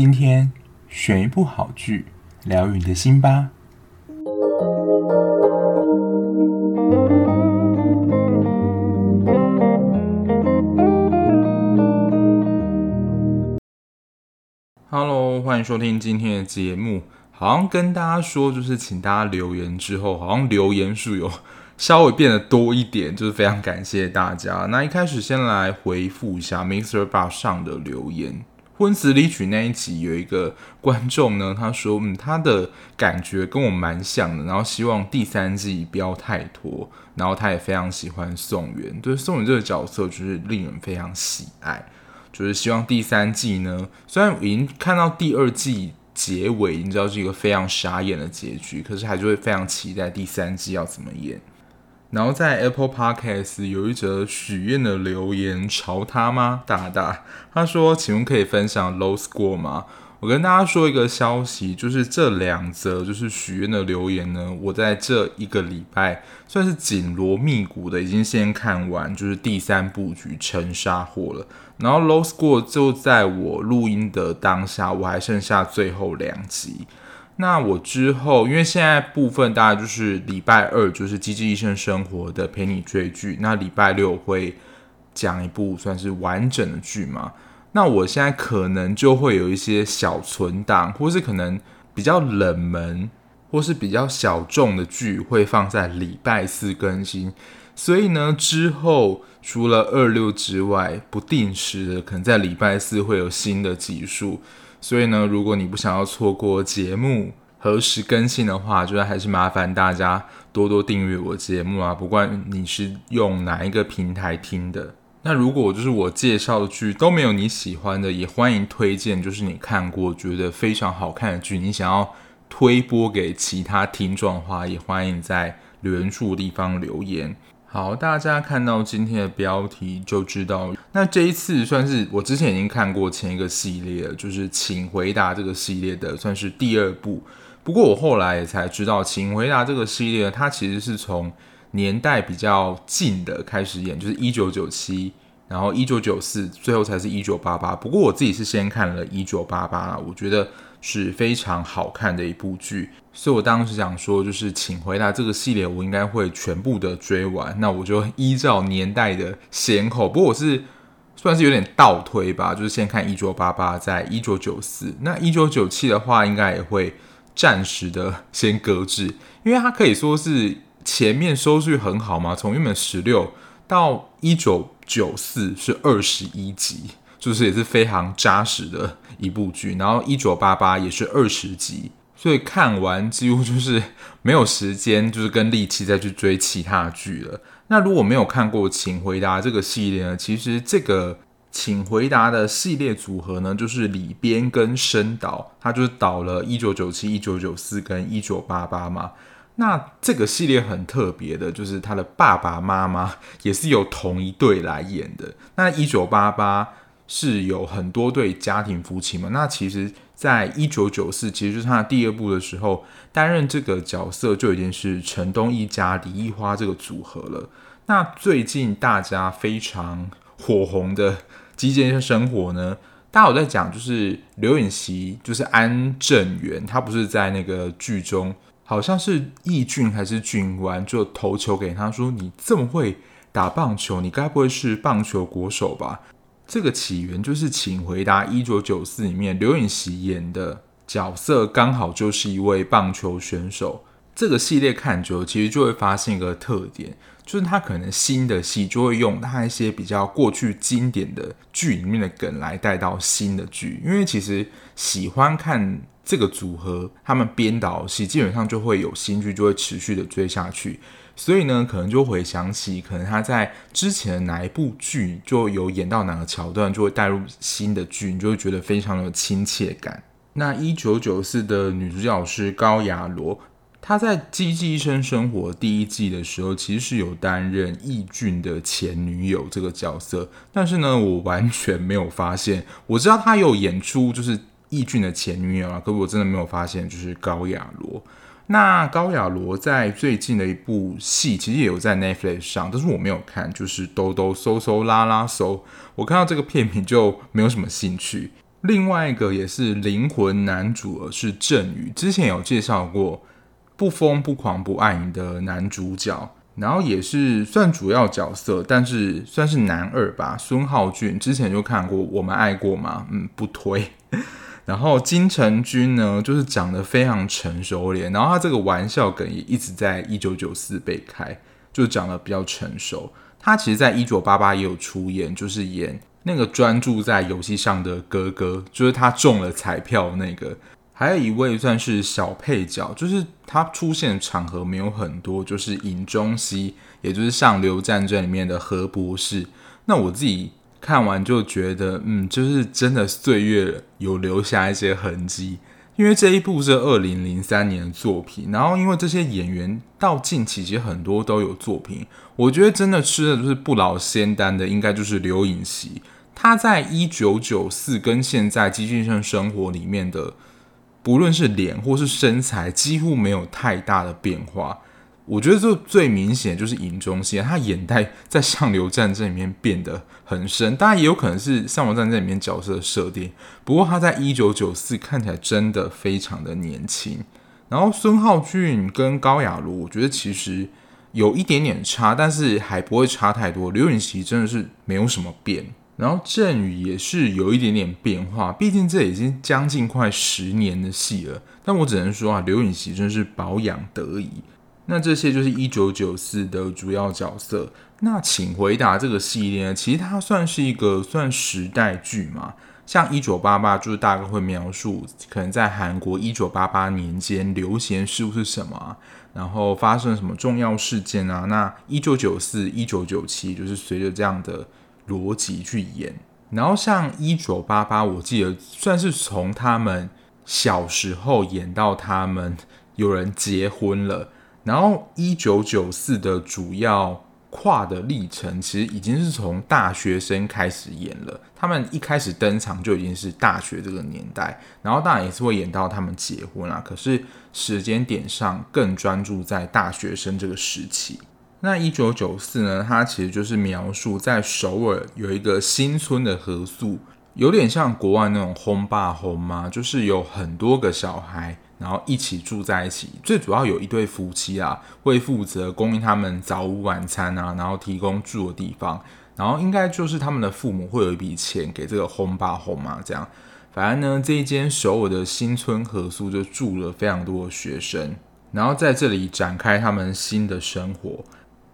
今天选一部好剧，疗愈你的心吧。Hello，欢迎收听今天的节目。好像跟大家说，就是请大家留言之后，好像留言数有稍微变得多一点，就是非常感谢大家。那一开始先来回复一下 MixerBox 上的留言。婚词离曲那一集有一个观众呢，他说，嗯，他的感觉跟我蛮像的，然后希望第三季不要太拖，然后他也非常喜欢宋元，对宋元这个角色就是令人非常喜爱，就是希望第三季呢，虽然已经看到第二季结尾，你知道是一个非常傻眼的结局，可是还是会非常期待第三季要怎么演。然后在 Apple Podcast 有一则许愿的留言，潮他吗？大大他说：“请问可以分享 Low Score 吗？”我跟大家说一个消息，就是这两则就是许愿的留言呢，我在这一个礼拜算是紧锣密鼓的，已经先看完，就是第三部曲《沉沙货》了。然后 Low Score 就在我录音的当下，我还剩下最后两集。那我之后，因为现在部分大概就是礼拜二就是《机智医生生活》的陪你追剧，那礼拜六会讲一部算是完整的剧嘛。那我现在可能就会有一些小存档，或是可能比较冷门或是比较小众的剧会放在礼拜四更新。所以呢，之后除了二六之外，不定时的可能在礼拜四会有新的集数。所以呢，如果你不想要错过节目何时更新的话，就还是麻烦大家多多订阅我节目啊！不管你是用哪一个平台听的，那如果就是我介绍的剧都没有你喜欢的，也欢迎推荐，就是你看过觉得非常好看的剧，你想要推播给其他听众的话，也欢迎在留言处地方留言。好，大家看到今天的标题就知道，那这一次算是我之前已经看过前一个系列，就是《请回答》这个系列的算是第二部。不过我后来也才知道，《请回答》这个系列它其实是从年代比较近的开始演，就是一九九七，然后一九九四，最后才是一九八八。不过我自己是先看了一九八八，我觉得。是非常好看的一部剧，所以我当时想说，就是请回答这个系列，我应该会全部的追完。那我就依照年代的先后，不过我是算是有点倒推吧，就是先看一九八八，在一九九四。那一九九七的话，应该也会暂时的先搁置，因为它可以说是前面收视率很好嘛，从原本十六到一九九四是二十一集。就是也是非常扎实的一部剧，然后一九八八也是二十集，所以看完几乎就是没有时间，就是跟力气再去追其他剧了。那如果没有看过《请回答》这个系列呢？其实这个《请回答》的系列组合呢，就是李边跟申导，他就是导了一九九七、一九九四跟一九八八嘛。那这个系列很特别的，就是他的爸爸妈妈也是由同一对来演的。那一九八八。是有很多对家庭夫妻嘛？那其实，在一九九四，其实就是他第二部的时候，担任这个角色就已经是陈东一家李亿花这个组合了。那最近大家非常火红的《机智医生活》呢，大家有在讲，就是刘演熙，就是安正元，他不是在那个剧中，好像是易俊还是俊完，就投球给他说：“你这么会打棒球，你该不会是棒球国手吧？”这个起源就是《请回答一九九四》里面刘演锡演的角色，刚好就是一位棒球选手。这个系列看久了，其实就会发现一个特点，就是他可能新的戏就会用他一些比较过去经典的剧里面的梗来带到新的剧，因为其实喜欢看这个组合他们编导戏，基本上就会有新剧就会持续的追下去。所以呢，可能就回想起，可能他在之前的哪一部剧就有演到哪个桥段，就会带入新的剧，你就会觉得非常的亲切感。那一九九四的女主角是高雅罗，她在《机智医生生活》第一季的时候，其实是有担任易俊的前女友这个角色，但是呢，我完全没有发现。我知道她有演出就是易俊的前女友啊，可是我真的没有发现就是高雅罗。那高雅罗在最近的一部戏，其实也有在 Netflix 上，但是我没有看，就是兜兜搜搜拉拉搜。我看到这个片名就没有什么兴趣，另外一个也是灵魂男主，是郑宇，之前有介绍过，不疯不狂不爱你的男主角，然后也是算主要角色，但是算是男二吧。孙浩俊之前就看过《我们爱过吗》，嗯，不推。然后金城君呢，就是长得非常成熟脸，然后他这个玩笑梗也一直在一九九四被开，就长得比较成熟。他其实在一九八八也有出演，就是演那个专注在游戏上的哥哥，就是他中了彩票那个。还有一位算是小配角，就是他出现的场合没有很多，就是尹中熙，也就是《上流战争》里面的何博士。那我自己看完就觉得，嗯，就是真的岁月有留下一些痕迹，因为这一部是二零零三年的作品，然后因为这些演员到近期其实很多都有作品，我觉得真的吃的就是不老仙丹的，应该就是刘影熙。他在一九九四跟现在《机器人生活》里面的。不论是脸或是身材，几乎没有太大的变化。我觉得这最明显就是尹中熙，他眼袋在《上流战争》里面变得很深，当然也有可能是《上流战争》里面角色的设定。不过他在一九九四看起来真的非常的年轻。然后孙浩俊跟高雅茹，我觉得其实有一点点差，但是还不会差太多。刘允熙真的是没有什么变。然后郑宇也是有一点点变化，毕竟这已经将近快十年的戏了。但我只能说啊，刘允熙真是保养得宜。那这些就是一九九四的主要角色。那请回答这个系列，其实它算是一个算时代剧嘛？像一九八八，就是大概会描述可能在韩国一九八八年间流行事物是什么，然后发生什么重要事件啊？那一九九四、一九九七，就是随着这样的。逻辑去演，然后像一九八八，我记得算是从他们小时候演到他们有人结婚了，然后一九九四的主要跨的历程，其实已经是从大学生开始演了。他们一开始登场就已经是大学这个年代，然后当然也是会演到他们结婚啊，可是时间点上更专注在大学生这个时期。那一九九四呢？它其实就是描述在首尔有一个新村的合宿，有点像国外那种 home 爸 home 妈，就是有很多个小孩，然后一起住在一起。最主要有一对夫妻啊，会负责供应他们早午晚餐啊，然后提供住的地方。然后应该就是他们的父母会有一笔钱给这个 home 爸红妈这样。反正呢，这一间首尔的新村合宿就住了非常多的学生，然后在这里展开他们新的生活。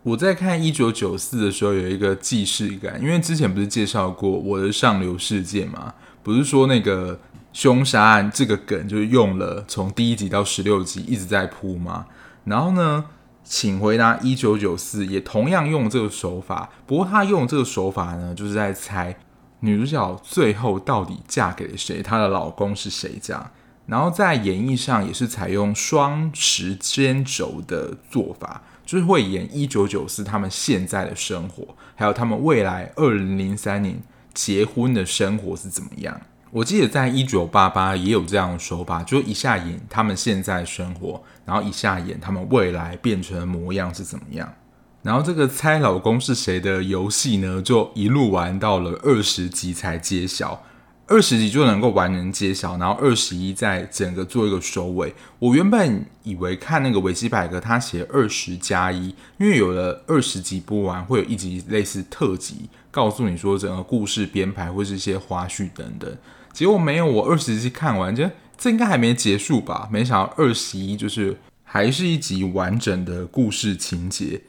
我在看一九九四的时候有一个既视感，因为之前不是介绍过我的上流世界嘛，不是说那个凶杀案这个梗就是用了从第一集到十六集一直在铺吗？然后呢，请回答一九九四也同样用这个手法，不过他用这个手法呢，就是在猜女主角最后到底嫁给了谁，她的老公是谁这样。然后在演绎上也是采用双时间轴的做法。就是会演一九九四他们现在的生活，还有他们未来二零零三年结婚的生活是怎么样。我记得在一九八八也有这样的说法，就一下演他们现在生活，然后一下演他们未来变成的模样是怎么样。然后这个猜老公是谁的游戏呢，就一路玩到了二十集才揭晓。二十集就能够完人揭晓，然后二十一再整个做一个收尾。我原本以为看那个维基百科，他写二十加一，因为有了二十集播完，会有一集类似特辑，告诉你说整个故事编排或是一些花絮等等。结果没有，我二十集看完，就这应该还没结束吧？没想到二十一就是还是一集完整的故事情节。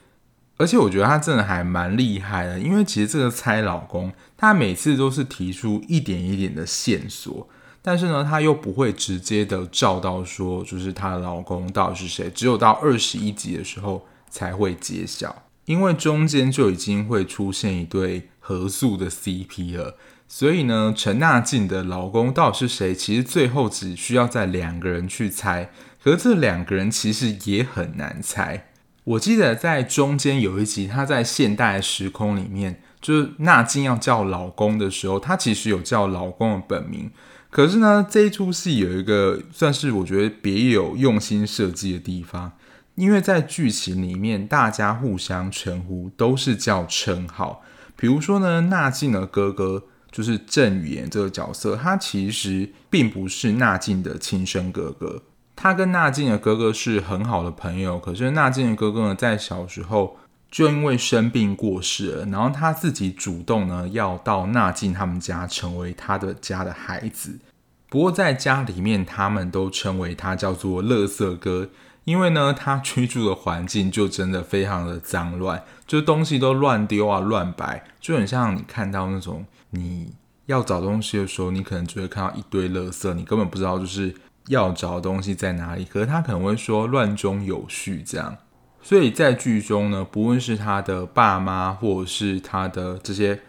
而且我觉得他真的还蛮厉害的，因为其实这个猜老公，他每次都是提出一点一点的线索，但是呢，他又不会直接的照到说，就是她的老公到底是谁，只有到二十一集的时候才会揭晓，因为中间就已经会出现一对合宿的 CP 了，所以呢，陈纳静的老公到底是谁，其实最后只需要在两个人去猜，可是这两个人其实也很难猜。我记得在中间有一集，他在现代时空里面，就是纳静要叫老公的时候，他其实有叫老公的本名。可是呢，这一出戏有一个算是我觉得别有用心设计的地方，因为在剧情里面，大家互相称呼都是叫称号。比如说呢，纳静的哥哥就是郑宇言这个角色，他其实并不是纳静的亲生哥哥。他跟纳静的哥哥是很好的朋友，可是纳静的哥哥呢，在小时候就因为生病过世了，然后他自己主动呢要到纳静他们家成为他的家的孩子。不过在家里面，他们都称为他叫做“乐色哥”，因为呢，他居住的环境就真的非常的脏乱，就东西都乱丢啊、乱摆，就很像你看到那种你要找东西的时候，你可能就会看到一堆垃圾，你根本不知道就是。要找的东西在哪里？可是他可能会说乱中有序这样，所以在剧中呢，不论是他的爸妈或者是他的这些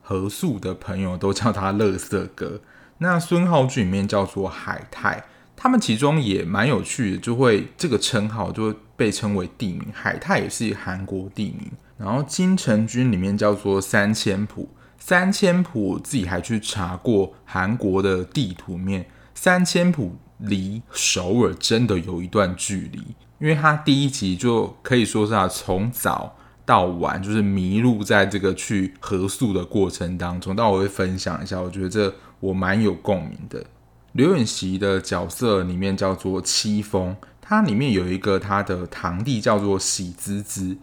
合宿的朋友，都叫他“垃圾哥”。那孙浩剧里面叫做海泰，他们其中也蛮有趣的，就会这个称号就会被称为地名。海泰也是韩国地名。然后金城君里面叫做三千浦，三千浦自己还去查过韩国的地图面，三千浦。离首尔真的有一段距离，因为他第一集就可以说是啊从早到晚就是迷路在这个去合宿的过程当中。但我会分享一下，我觉得这我蛮有共鸣的。刘允熙的角色里面叫做七风，他里面有一个他的堂弟叫做喜滋滋。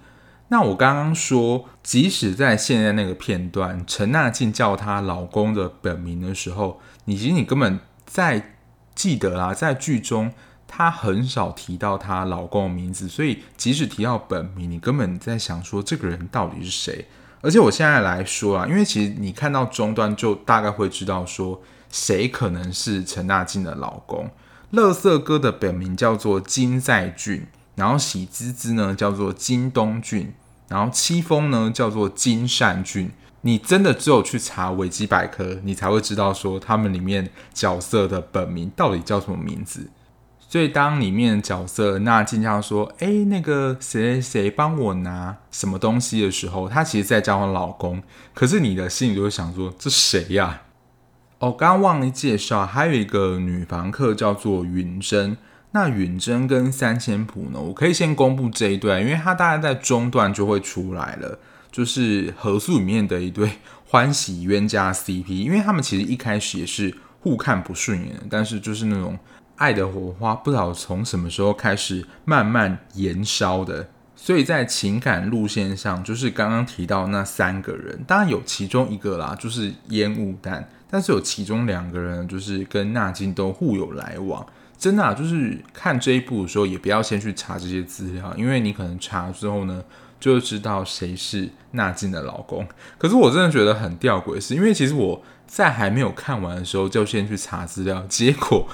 那我刚刚说，即使在现在那个片段，陈娜静叫她老公的本名的时候，你其实你根本在。记得啦，在剧中她很少提到她老公的名字，所以即使提到本名，你根本在想说这个人到底是谁。而且我现在来说啊，因为其实你看到中段就大概会知道说谁可能是陈娜静的老公。乐色哥的本名叫做金在俊，然后喜滋滋呢叫做金东俊，然后七风呢叫做金善俊。你真的只有去查维基百科，你才会知道说他们里面角色的本名到底叫什么名字。所以当里面角色娜静这样说：“哎，那个谁谁帮我拿什么东西的时候，他其实在叫我老公。可是你的心里就会想说：这谁呀？哦，刚刚忘了介绍，还有一个女房客叫做云珍。那允珍跟三千浦呢，我可以先公布这一段，因为他大概在中段就会出来了。”就是合宿里面的一对欢喜冤家 CP，因为他们其实一开始也是互看不顺眼，但是就是那种爱的火花，不知道从什么时候开始慢慢燃烧的。所以在情感路线上，就是刚刚提到那三个人，当然有其中一个啦，就是烟雾弹，但是有其中两个人，就是跟纳金都互有来往。真的，就是看这一部的时候，也不要先去查这些资料，因为你可能查之后呢。就知道谁是娜静的老公。可是我真的觉得很吊诡，是因为其实我在还没有看完的时候就先去查资料，结果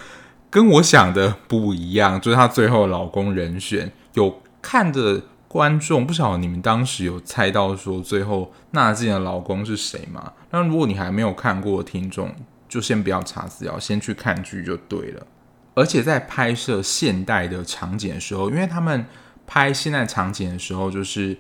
跟我想的不一样。就是他最后老公人选，有看的观众不晓得你们当时有猜到说最后娜静的老公是谁吗？那如果你还没有看过的听众，就先不要查资料，先去看剧就对了。而且在拍摄现代的场景的时候，因为他们。拍现在场景的时候，就是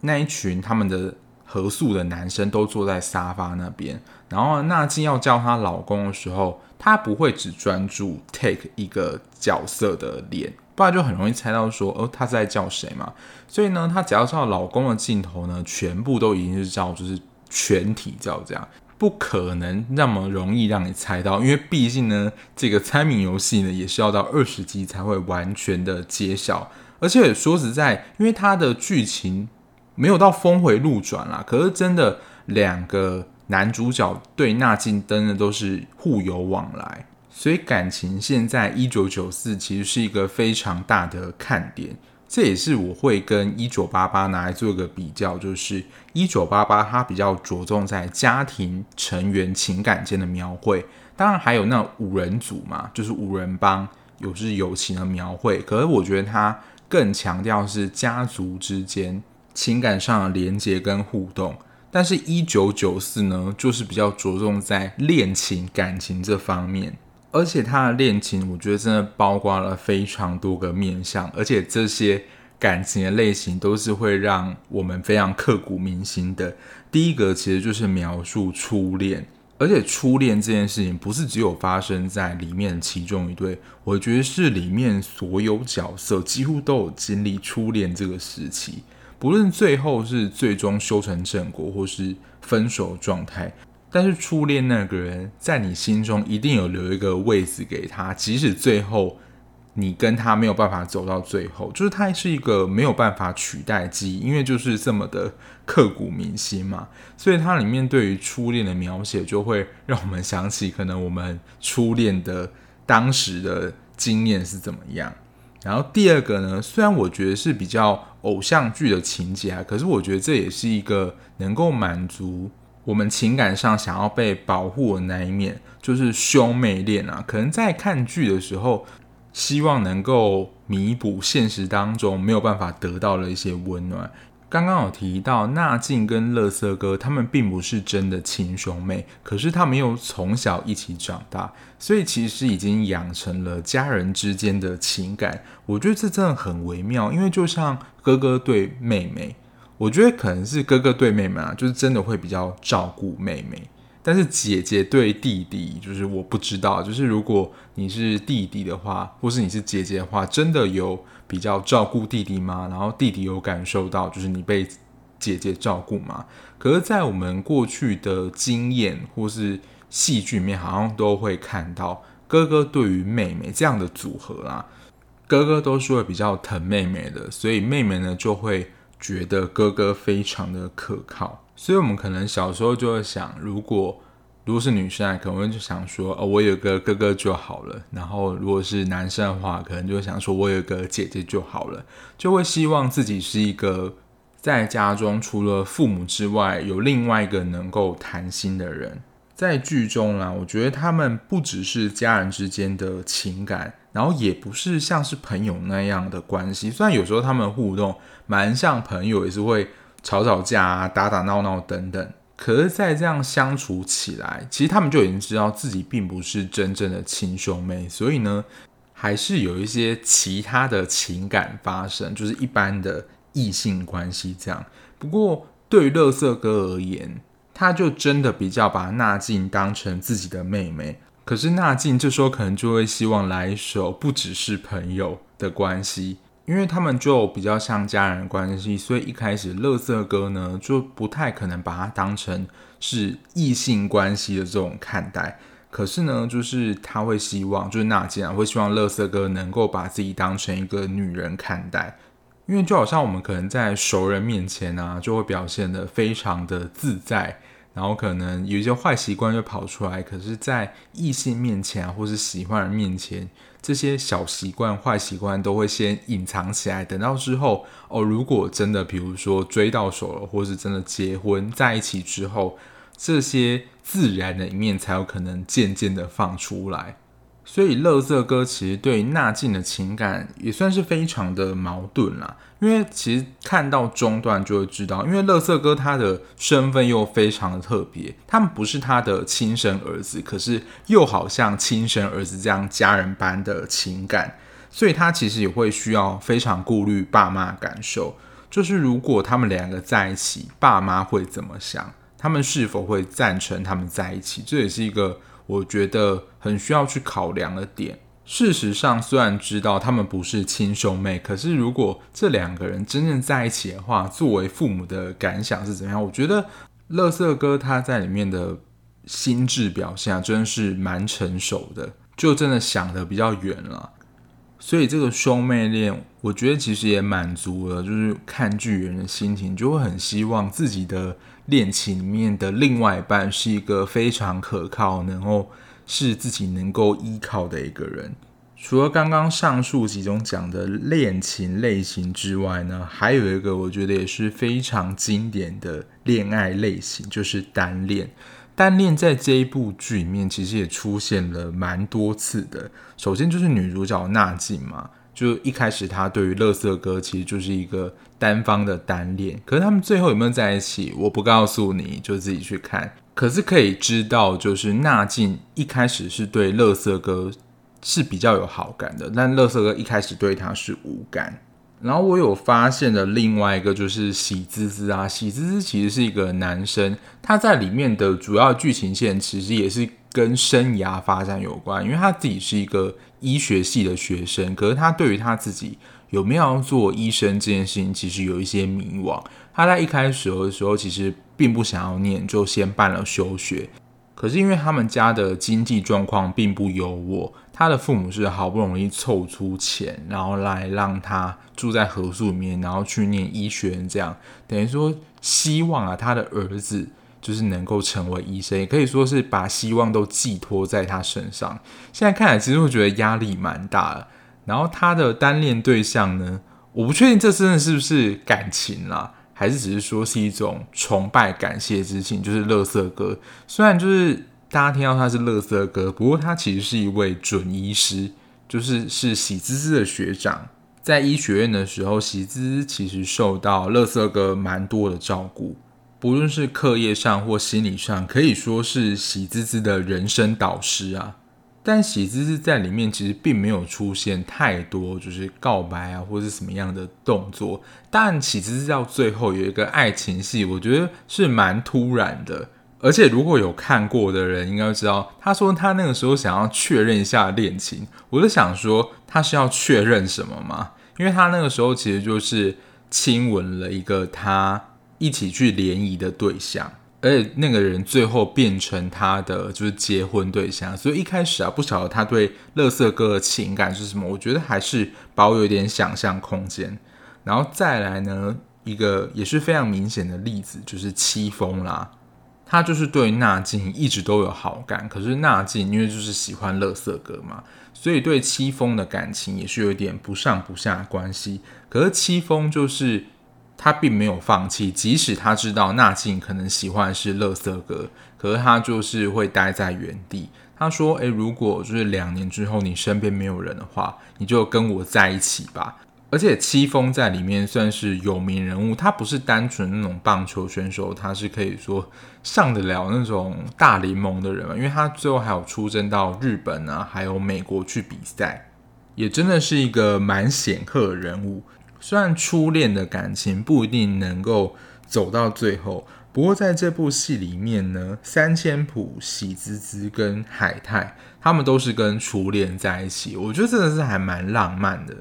那一群他们的合宿的男生都坐在沙发那边，然后娜静要叫她老公的时候，她不会只专注 take 一个角色的脸，不然就很容易猜到说，哦，她在叫谁嘛？所以呢，她只要照老公的镜头呢，全部都已经是照，就是全体照这样，不可能那么容易让你猜到，因为毕竟呢，这个猜谜游戏呢，也是要到二十集才会完全的揭晓。而且说实在，因为他的剧情没有到峰回路转啦，可是真的两个男主角对纳金真的都是互有往来，所以感情现在一九九四其实是一个非常大的看点。这也是我会跟一九八八拿来做一个比较，就是一九八八它比较着重在家庭成员情感间的描绘，当然还有那五人组嘛，就是五人帮，有是友情的描绘。可是我觉得它。更强调是家族之间情感上的连接跟互动，但是1994呢，就是比较着重在恋情感情这方面，而且他的恋情，我觉得真的包括了非常多个面向，而且这些感情的类型都是会让我们非常刻骨铭心的。第一个其实就是描述初恋。而且初恋这件事情不是只有发生在里面其中一对，我觉得是里面所有角色几乎都有经历初恋这个时期，不论最后是最终修成正果或是分手状态，但是初恋那个人在你心中一定有留一个位置给他，即使最后你跟他没有办法走到最后，就是他是一个没有办法取代记忆，因为就是这么的刻骨铭心嘛。所以它里面对于初恋的描写，就会让我们想起可能我们初恋的当时的经验是怎么样。然后第二个呢，虽然我觉得是比较偶像剧的情节啊，可是我觉得这也是一个能够满足我们情感上想要被保护的那一面，就是兄妹恋啊。可能在看剧的时候，希望能够弥补现实当中没有办法得到的一些温暖。刚刚有提到娜静跟乐色哥，他们并不是真的亲兄妹，可是他们又从小一起长大，所以其实已经养成了家人之间的情感。我觉得这真的很微妙，因为就像哥哥对妹妹，我觉得可能是哥哥对妹妹啊，就是真的会比较照顾妹妹。但是姐姐对弟弟，就是我不知道，就是如果你是弟弟的话，或是你是姐姐的话，真的有比较照顾弟弟吗？然后弟弟有感受到就是你被姐姐照顾吗？可是，在我们过去的经验或是戏剧里面，好像都会看到哥哥对于妹妹这样的组合啦。哥哥都是会比较疼妹妹的，所以妹妹呢就会觉得哥哥非常的可靠。所以，我们可能小时候就会想，如果如果是女生，可能就想说，哦，我有个哥哥就好了。然后，如果是男生的话，可能就想说，我有个姐姐就好了。就会希望自己是一个在家中除了父母之外，有另外一个能够谈心的人。在剧中啦，我觉得他们不只是家人之间的情感，然后也不是像是朋友那样的关系。虽然有时候他们互动蛮像朋友，也是会。吵吵架啊，打打闹闹等等，可是，在这样相处起来，其实他们就已经知道自己并不是真正的亲兄妹，所以呢，还是有一些其他的情感发生，就是一般的异性关系这样。不过，对于乐色哥而言，他就真的比较把娜静当成自己的妹妹。可是，娜静这时候可能就会希望来一首不只是朋友的关系。因为他们就比较像家人关系，所以一开始乐色哥呢就不太可能把他当成是异性关系的这种看待。可是呢，就是他会希望，就是娜静啊会希望乐色哥能够把自己当成一个女人看待。因为就好像我们可能在熟人面前啊，就会表现得非常的自在，然后可能有一些坏习惯就跑出来。可是，在异性面前啊，或是喜欢人面前，这些小习惯、坏习惯都会先隐藏起来，等到之后哦，如果真的比如说追到手了，或是真的结婚在一起之后，这些自然的一面才有可能渐渐的放出来。所以，乐色哥其实对娜静的情感也算是非常的矛盾啦。因为其实看到中段就会知道，因为乐色哥他的身份又非常的特别，他们不是他的亲生儿子，可是又好像亲生儿子这样家人般的情感，所以他其实也会需要非常顾虑爸妈感受。就是如果他们两个在一起，爸妈会怎么想？他们是否会赞成他们在一起？这也是一个。我觉得很需要去考量的点。事实上，虽然知道他们不是亲兄妹，可是如果这两个人真正在一起的话，作为父母的感想是怎样？我觉得乐色哥他在里面的心智表现，真的是蛮成熟的，就真的想得比较远了。所以这个兄妹恋，我觉得其实也满足了，就是看剧人的心情，就会很希望自己的恋情里面的另外一半是一个非常可靠，然后是自己能够依靠的一个人。除了刚刚上述几种讲的恋情类型之外呢，还有一个我觉得也是非常经典的恋爱类型，就是单恋。单恋在这一部剧里面其实也出现了蛮多次的。首先就是女主角娜静嘛，就一开始她对于垃圾哥其实就是一个单方的单恋，可是他们最后有没有在一起，我不告诉你，就自己去看。可是可以知道，就是娜静一开始是对乐色哥是比较有好感的，但乐色哥一开始对他是无感。然后我有发现的另外一个就是喜滋滋啊，喜滋滋其实是一个男生，他在里面的主要剧情线其实也是跟生涯发展有关，因为他自己是一个医学系的学生，可是他对于他自己有没有要做医生这件事情，其实有一些迷惘。他在一开始的时候其实并不想要念，就先办了休学。可是因为他们家的经济状况并不优渥，他的父母是好不容易凑出钱，然后来让他住在合宿里面，然后去念医学院，这样等于说希望啊，他的儿子就是能够成为医生，也可以说是把希望都寄托在他身上。现在看来，其实我觉得压力蛮大的。然后他的单恋对象呢，我不确定这真的是不是感情啦。还是只是说是一种崇拜、感谢之情，就是垃圾哥。虽然就是大家听到他是垃圾哥，不过他其实是一位准医师，就是是喜滋滋的学长。在医学院的时候，喜滋滋其实受到垃圾哥蛮多的照顾，不论是课业上或心理上，可以说是喜滋滋的人生导师啊。但喜滋滋在里面其实并没有出现太多，就是告白啊，或是什么样的动作。但喜滋滋到最后有一个爱情戏，我觉得是蛮突然的。而且如果有看过的人，应该知道，他说他那个时候想要确认一下恋情。我就想说，他是要确认什么吗？因为他那个时候其实就是亲吻了一个他一起去联谊的对象。而且那个人最后变成他的就是结婚对象，所以一开始啊，不晓得他对乐色哥的情感是什么，我觉得还是保有一点想象空间。然后再来呢，一个也是非常明显的例子，就是戚风啦，他就是对纳静一直都有好感，可是纳静因为就是喜欢乐色哥嘛，所以对戚风的感情也是有一点不上不下的关系。可是戚风就是。他并没有放弃，即使他知道纳静可能喜欢的是乐色哥，可是他就是会待在原地。他说：“诶，如果就是两年之后你身边没有人的话，你就跟我在一起吧。”而且戚风在里面算是有名人物，他不是单纯那种棒球选手，他是可以说上得了那种大联盟的人嘛，因为他最后还有出征到日本啊，还有美国去比赛，也真的是一个蛮显赫的人物。虽然初恋的感情不一定能够走到最后，不过在这部戏里面呢，三千浦、喜滋滋跟海太他们都是跟初恋在一起，我觉得真的是还蛮浪漫的。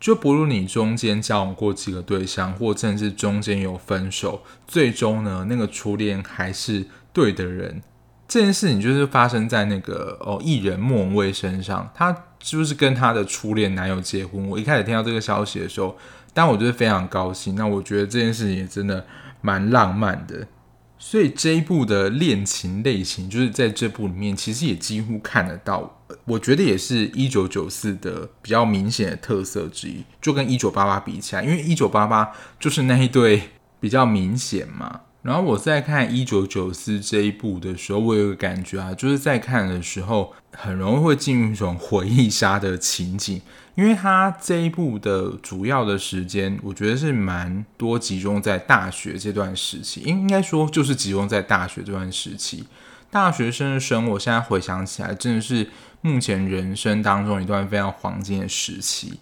就不如你中间交往过几个对象，或甚至中间有分手，最终呢，那个初恋还是对的人。这件事情就是发生在那个哦艺人莫文蔚身上，她就是跟她的初恋男友结婚。我一开始听到这个消息的时候，但我就是非常高兴。那我觉得这件事情也真的蛮浪漫的。所以这一部的恋情类型，就是在这部里面其实也几乎看得到。我觉得也是一九九四的比较明显的特色之一，就跟一九八八比起来，因为一九八八就是那一对比较明显嘛。然后我在看《一九九四》这一部的时候，我有个感觉啊，就是在看的时候很容易会进入一种回忆杀的情景，因为它这一部的主要的时间，我觉得是蛮多集中在大学这段时期，应应该说就是集中在大学这段时期，大学生的生活，现在回想起来，真的是目前人生当中一段非常黄金的时期。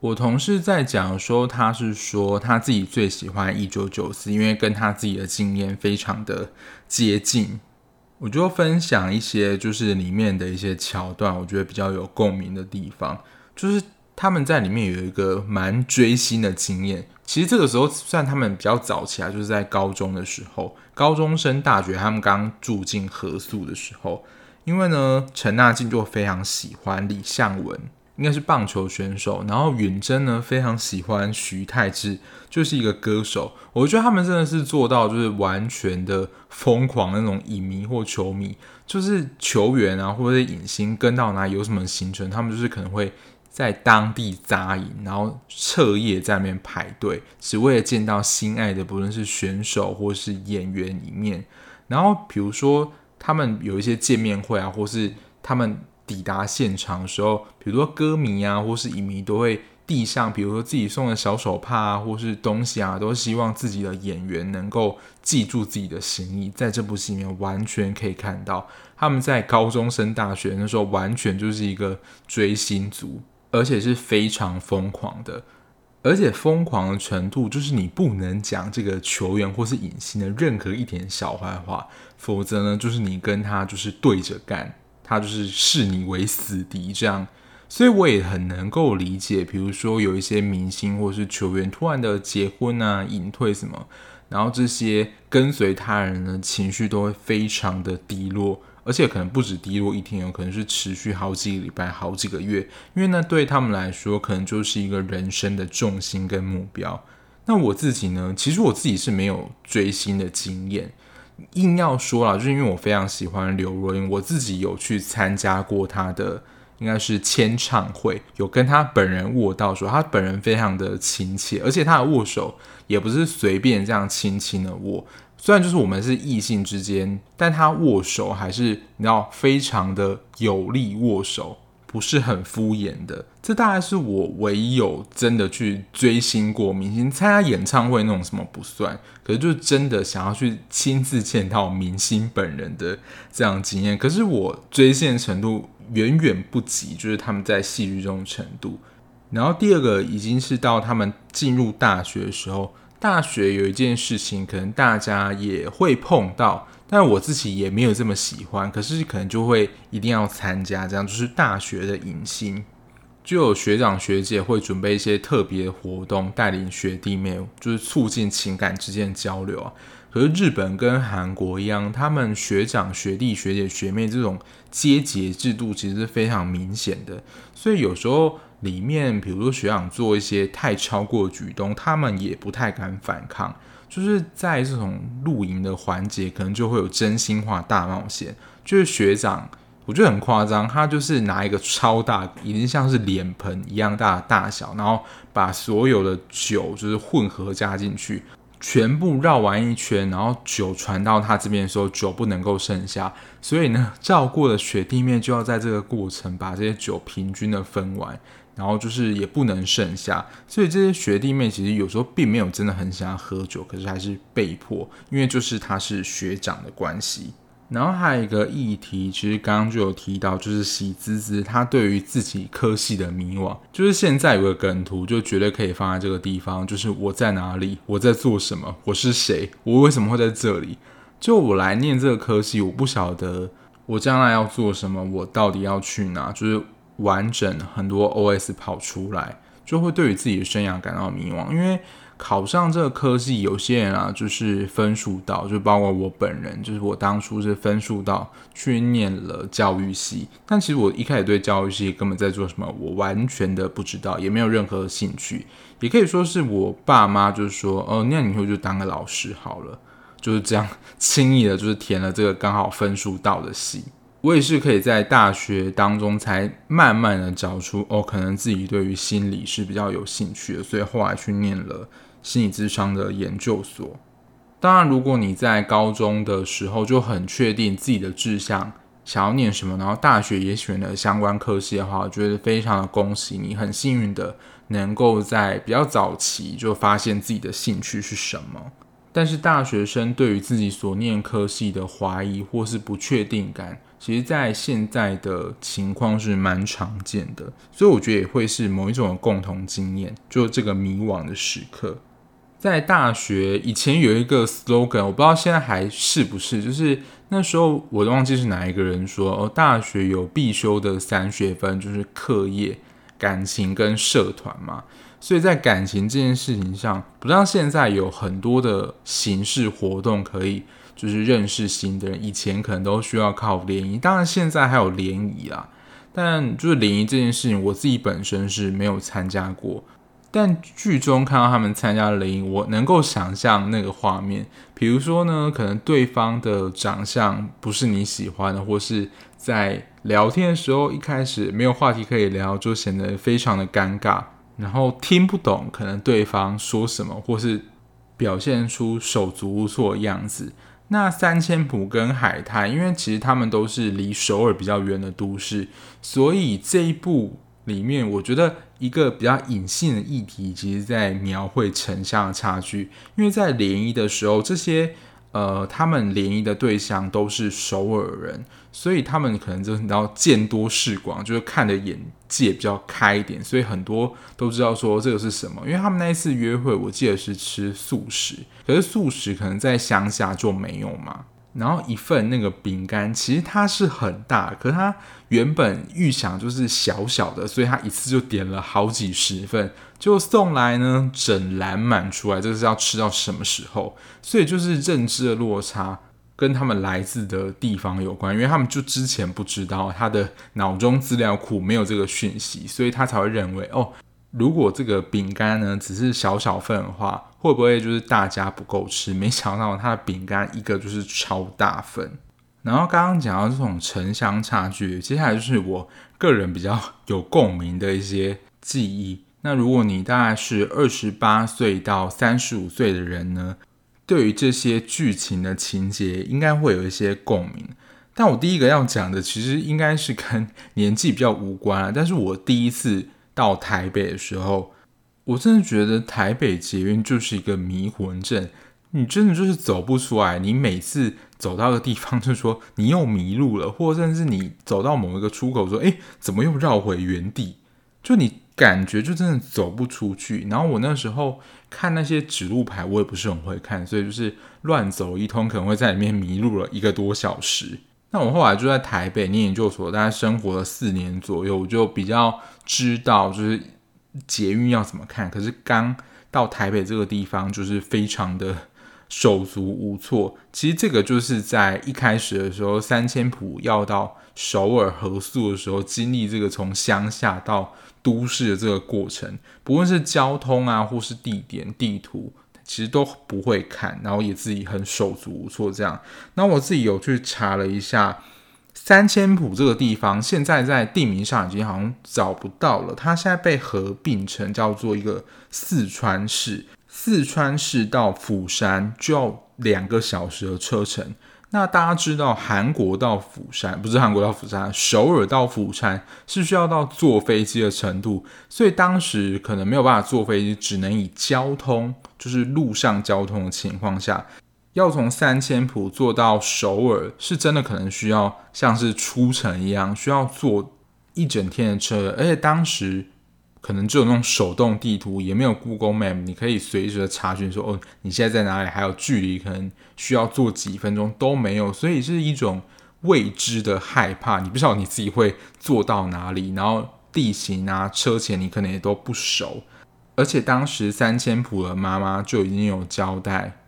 我同事在讲说，他是说他自己最喜欢一九九四，因为跟他自己的经验非常的接近。我就分享一些就是里面的一些桥段，我觉得比较有共鸣的地方，就是他们在里面有一个蛮追星的经验。其实这个时候算他们比较早期啊，就是在高中的时候，高中升大学，他们刚住进合宿的时候，因为呢，陈纳静就非常喜欢李相文。应该是棒球选手，然后允珍呢非常喜欢徐太志，就是一个歌手。我觉得他们真的是做到就是完全的疯狂那种影迷或球迷，就是球员啊或者是影星跟到哪有什么行程，他们就是可能会在当地扎营，然后彻夜在那边排队，只为了见到心爱的，不论是选手或是演员一面。然后比如说他们有一些见面会啊，或是他们。抵达现场的时候，比如说歌迷啊，或是影迷都会递上，比如说自己送的小手帕啊，或是东西啊，都希望自己的演员能够记住自己的心意。在这部戏里面，完全可以看到他们在高中升大学那时候，完全就是一个追星族，而且是非常疯狂的，而且疯狂的程度就是你不能讲这个球员或是影星的任何一点小坏话，否则呢，就是你跟他就是对着干。他就是视你为死敌这样，所以我也很能够理解，比如说有一些明星或者是球员突然的结婚啊、隐退什么，然后这些跟随他人的情绪都会非常的低落，而且可能不止低落一天，有可能是持续好几个礼拜、好几个月，因为那对他们来说，可能就是一个人生的重心跟目标。那我自己呢？其实我自己是没有追星的经验，硬要说啦，就是因为我非常喜欢刘若英，我自己有去参加过她的。应该是签唱会，有跟他本人握到手，他本人非常的亲切，而且他的握手也不是随便这样轻轻的握，虽然就是我们是异性之间，但他握手还是你知道非常的有力握手，不是很敷衍的。这大概是我唯有真的去追星过明星，参加演唱会那种什么不算，可是就是真的想要去亲自见到明星本人的这样经验。可是我追星程度。远远不及，就是他们在戏剧中程度。然后第二个已经是到他们进入大学的时候，大学有一件事情，可能大家也会碰到，但我自己也没有这么喜欢，可是可能就会一定要参加，这样就是大学的迎新，就有学长学姐会准备一些特别活动，带领学弟妹，就是促进情感之间的交流啊。可是日本跟韩国一样，他们学长、学弟、学姐、学妹这种阶级制度其实是非常明显的，所以有时候里面，比如说学长做一些太超过的举动，他们也不太敢反抗。就是在这种露营的环节，可能就会有真心话大冒险。就是学长，我觉得很夸张，他就是拿一个超大，已经像是脸盆一样大的大小，然后把所有的酒就是混合加进去。全部绕完一圈，然后酒传到他这边的时候，酒不能够剩下，所以呢，照过的雪地面就要在这个过程把这些酒平均的分完，然后就是也不能剩下，所以这些学弟妹其实有时候并没有真的很想要喝酒，可是还是被迫，因为就是他是学长的关系。然后还有一个议题，其实刚刚就有提到，就是喜滋滋他对于自己科系的迷惘，就是现在有个梗图，就绝对可以放在这个地方，就是我在哪里，我在做什么，我是谁，我为什么会在这里？就我来念这个科系，我不晓得我将来要做什么，我到底要去哪，就是完整很多 OS 跑出来，就会对于自己的生涯感到迷惘，因为。考上这个科系，有些人啊，就是分数到，就包括我本人，就是我当初是分数到去念了教育系，但其实我一开始对教育系根本在做什么，我完全的不知道，也没有任何兴趣，也可以说是我爸妈就是说，哦，那你以后就当个老师好了，就是这样轻易的，就是填了这个刚好分数到的系。我也是可以在大学当中才慢慢的找出，哦，可能自己对于心理是比较有兴趣的，所以后来去念了。心理智商的研究所。当然，如果你在高中的时候就很确定自己的志向，想要念什么，然后大学也选了相关科系的话，我觉得非常的恭喜你，很幸运的能够在比较早期就发现自己的兴趣是什么。但是大学生对于自己所念科系的怀疑或是不确定感，其实在现在的情况是蛮常见的，所以我觉得也会是某一种共同经验，就这个迷惘的时刻。在大学以前有一个 slogan，我不知道现在还是不是，就是那时候我都忘记是哪一个人说哦，大学有必修的三学分，就是课业、感情跟社团嘛。所以在感情这件事情上，不知道现在有很多的形式活动可以就是认识新的人，以前可能都需要靠联谊，当然现在还有联谊啦，但就是联谊这件事情，我自己本身是没有参加过。但剧中看到他们参加联谊，我能够想象那个画面。比如说呢，可能对方的长相不是你喜欢的，或是在聊天的时候一开始没有话题可以聊，就显得非常的尴尬，然后听不懂可能对方说什么，或是表现出手足无措的样子。那三千浦跟海滩，因为其实他们都是离首尔比较远的都市，所以这一部。里面我觉得一个比较隐性的议题，其实在描绘城乡的差距。因为在联谊的时候，这些呃，他们联谊的对象都是首尔人，所以他们可能就是你知道见多识广，就是看的眼界比较开一点，所以很多都知道说这个是什么。因为他们那一次约会，我记得是吃素食，可是素食可能在乡下就没有嘛。然后一份那个饼干，其实它是很大，可是他原本预想就是小小的，所以他一次就点了好几十份，就送来呢，整篮满出来，这是要吃到什么时候？所以就是认知的落差。跟他们来自的地方有关，因为他们就之前不知道他的脑中资料库没有这个讯息，所以他才会认为哦，如果这个饼干呢只是小小份的话，会不会就是大家不够吃？没想到他的饼干一个就是超大份。然后刚刚讲到这种城乡差距，接下来就是我个人比较有共鸣的一些记忆。那如果你大概是二十八岁到三十五岁的人呢，对于这些剧情的情节，应该会有一些共鸣。但我第一个要讲的，其实应该是跟年纪比较无关啊。但是我第一次到台北的时候，我真的觉得台北捷运就是一个迷魂阵，你真的就是走不出来。你每次走到个地方，就说你又迷路了，或者甚至你走到某一个出口，说：“诶，怎么又绕回原地？”就你。感觉就真的走不出去，然后我那时候看那些指路牌，我也不是很会看，所以就是乱走一通，可能会在里面迷路了一个多小时。那我后来就在台北念研究所，大概生活了四年左右，我就比较知道就是捷运要怎么看。可是刚到台北这个地方，就是非常的手足无措。其实这个就是在一开始的时候，三千埔要到首尔合宿的时候，经历这个从乡下到都市的这个过程，不论是交通啊，或是地点、地图，其实都不会看，然后也自己很手足无措。这样，那我自己有去查了一下，三千埔这个地方，现在在地名上已经好像找不到了。它现在被合并成叫做一个四川市，四川市到釜山就要两个小时的车程。那大家知道，韩国到釜山不是韩国到釜山，首尔到釜山是需要到坐飞机的程度，所以当时可能没有办法坐飞机，只能以交通，就是路上交通的情况下，要从三千埔坐到首尔，是真的可能需要像是出城一样，需要坐一整天的车，而且当时。可能只有那种手动地图，也没有 Google Map，你可以随时查询说，哦，你现在在哪里？还有距离，可能需要坐几分钟都没有，所以是一种未知的害怕。你不知道你自己会坐到哪里，然后地形啊、车钱你可能也都不熟。而且当时三千普的妈妈就已经有交代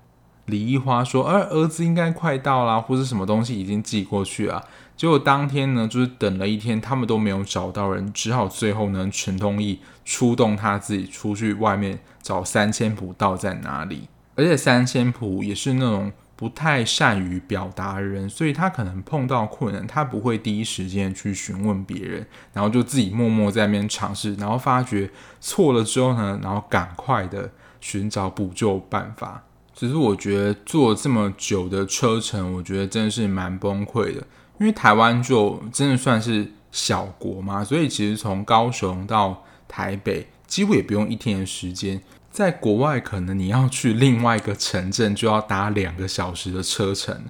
李一花说，呃、儿子应该快到啦，或是什么东西已经寄过去了。结果当天呢，就是等了一天，他们都没有找到人，只好最后呢，陈东义出动他自己出去外面找三千埔到在哪里。而且三千埔也是那种不太善于表达人，所以他可能碰到困难，他不会第一时间去询问别人，然后就自己默默在那边尝试，然后发觉错了之后呢，然后赶快的寻找补救办法。只是我觉得坐这么久的车程，我觉得真的是蛮崩溃的。因为台湾就真的算是小国嘛，所以其实从高雄到台北几乎也不用一天的时间。在国外，可能你要去另外一个城镇就要搭两个小时的车程。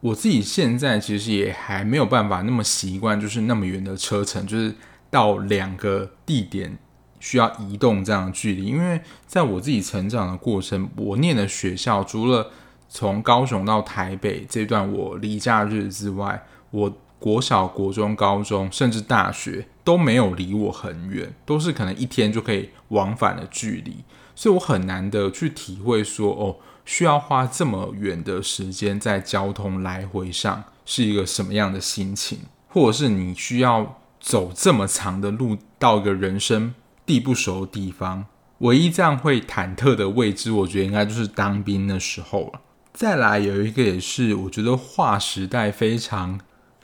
我自己现在其实也还没有办法那么习惯，就是那么远的车程，就是到两个地点需要移动这样的距离。因为在我自己成长的过程，我念的学校除了从高雄到台北这段我离假日之外，我国小、国中、高中，甚至大学都没有离我很远，都是可能一天就可以往返的距离，所以我很难的去体会说，哦，需要花这么远的时间在交通来回上是一个什么样的心情，或者是你需要走这么长的路到一个人生地不熟的地方，唯一这样会忐忑的位置，我觉得应该就是当兵的时候了。再来有一个也是，我觉得划时代非常。